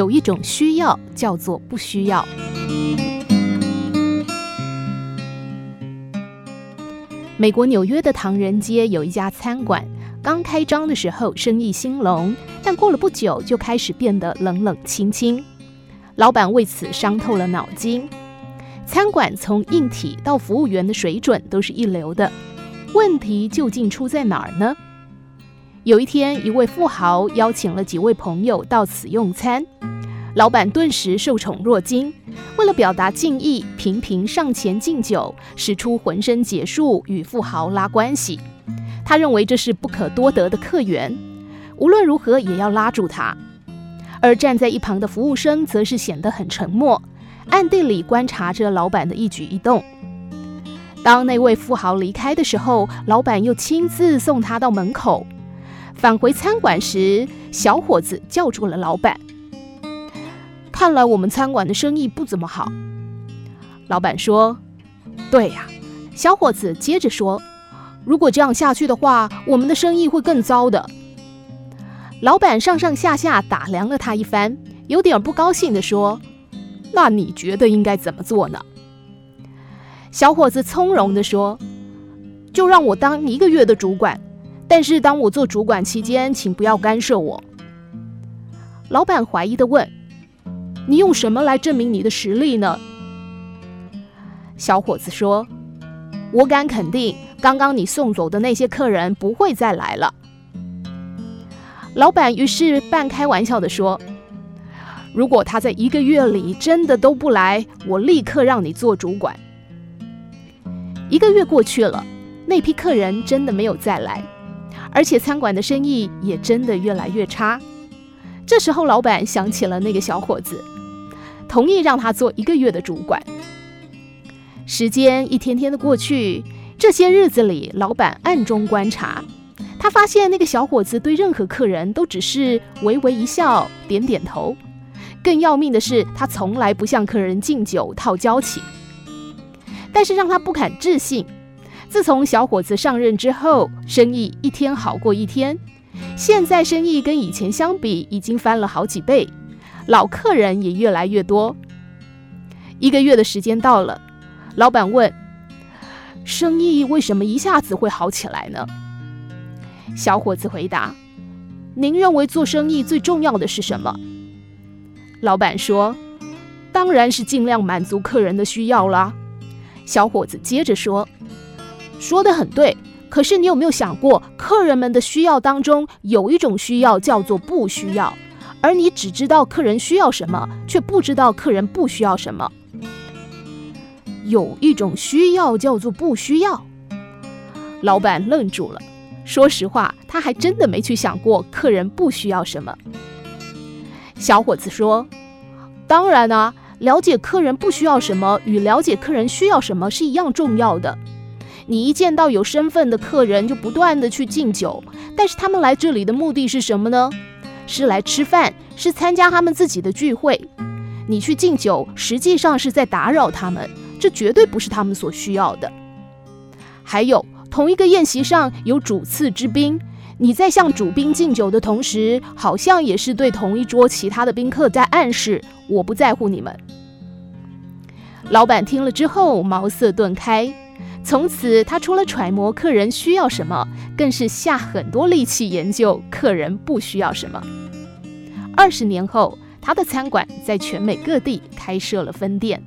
有一种需要叫做不需要。美国纽约的唐人街有一家餐馆，刚开张的时候生意兴隆，但过了不久就开始变得冷冷清清。老板为此伤透了脑筋。餐馆从硬体到服务员的水准都是一流的，问题究竟出在哪儿呢？有一天，一位富豪邀请了几位朋友到此用餐，老板顿时受宠若惊。为了表达敬意，频频上前敬酒，使出浑身解数与富豪拉关系。他认为这是不可多得的客源，无论如何也要拉住他。而站在一旁的服务生则是显得很沉默，暗地里观察着老板的一举一动。当那位富豪离开的时候，老板又亲自送他到门口。返回餐馆时，小伙子叫住了老板。看来我们餐馆的生意不怎么好。老板说：“对呀。”小伙子接着说：“如果这样下去的话，我们的生意会更糟的。”老板上上下下打量了他一番，有点不高兴地说：“那你觉得应该怎么做呢？”小伙子从容地说：“就让我当一个月的主管。”但是当我做主管期间，请不要干涉我。老板怀疑的问：“你用什么来证明你的实力呢？”小伙子说：“我敢肯定，刚刚你送走的那些客人不会再来了。”老板于是半开玩笑地说：“如果他在一个月里真的都不来，我立刻让你做主管。”一个月过去了，那批客人真的没有再来。而且餐馆的生意也真的越来越差。这时候，老板想起了那个小伙子，同意让他做一个月的主管。时间一天天的过去，这些日子里，老板暗中观察，他发现那个小伙子对任何客人都只是微微一笑、点点头。更要命的是，他从来不向客人敬酒套交情。但是让他不敢置信。自从小伙子上任之后，生意一天好过一天。现在生意跟以前相比，已经翻了好几倍，老客人也越来越多。一个月的时间到了，老板问：“生意为什么一下子会好起来呢？”小伙子回答：“您认为做生意最重要的是什么？”老板说：“当然是尽量满足客人的需要啦。”小伙子接着说。说得很对，可是你有没有想过，客人们的需要当中有一种需要叫做不需要，而你只知道客人需要什么，却不知道客人不需要什么。有一种需要叫做不需要。老板愣住了，说实话，他还真的没去想过客人不需要什么。小伙子说：“当然啊，了解客人不需要什么与了解客人需要什么是一样重要的。”你一见到有身份的客人，就不断地去敬酒，但是他们来这里的目的是什么呢？是来吃饭，是参加他们自己的聚会。你去敬酒，实际上是在打扰他们，这绝对不是他们所需要的。还有，同一个宴席上有主次之宾，你在向主宾敬酒的同时，好像也是对同一桌其他的宾客在暗示：我不在乎你们。老板听了之后，茅塞顿开。从此，他除了揣摩客人需要什么，更是下很多力气研究客人不需要什么。二十年后，他的餐馆在全美各地开设了分店。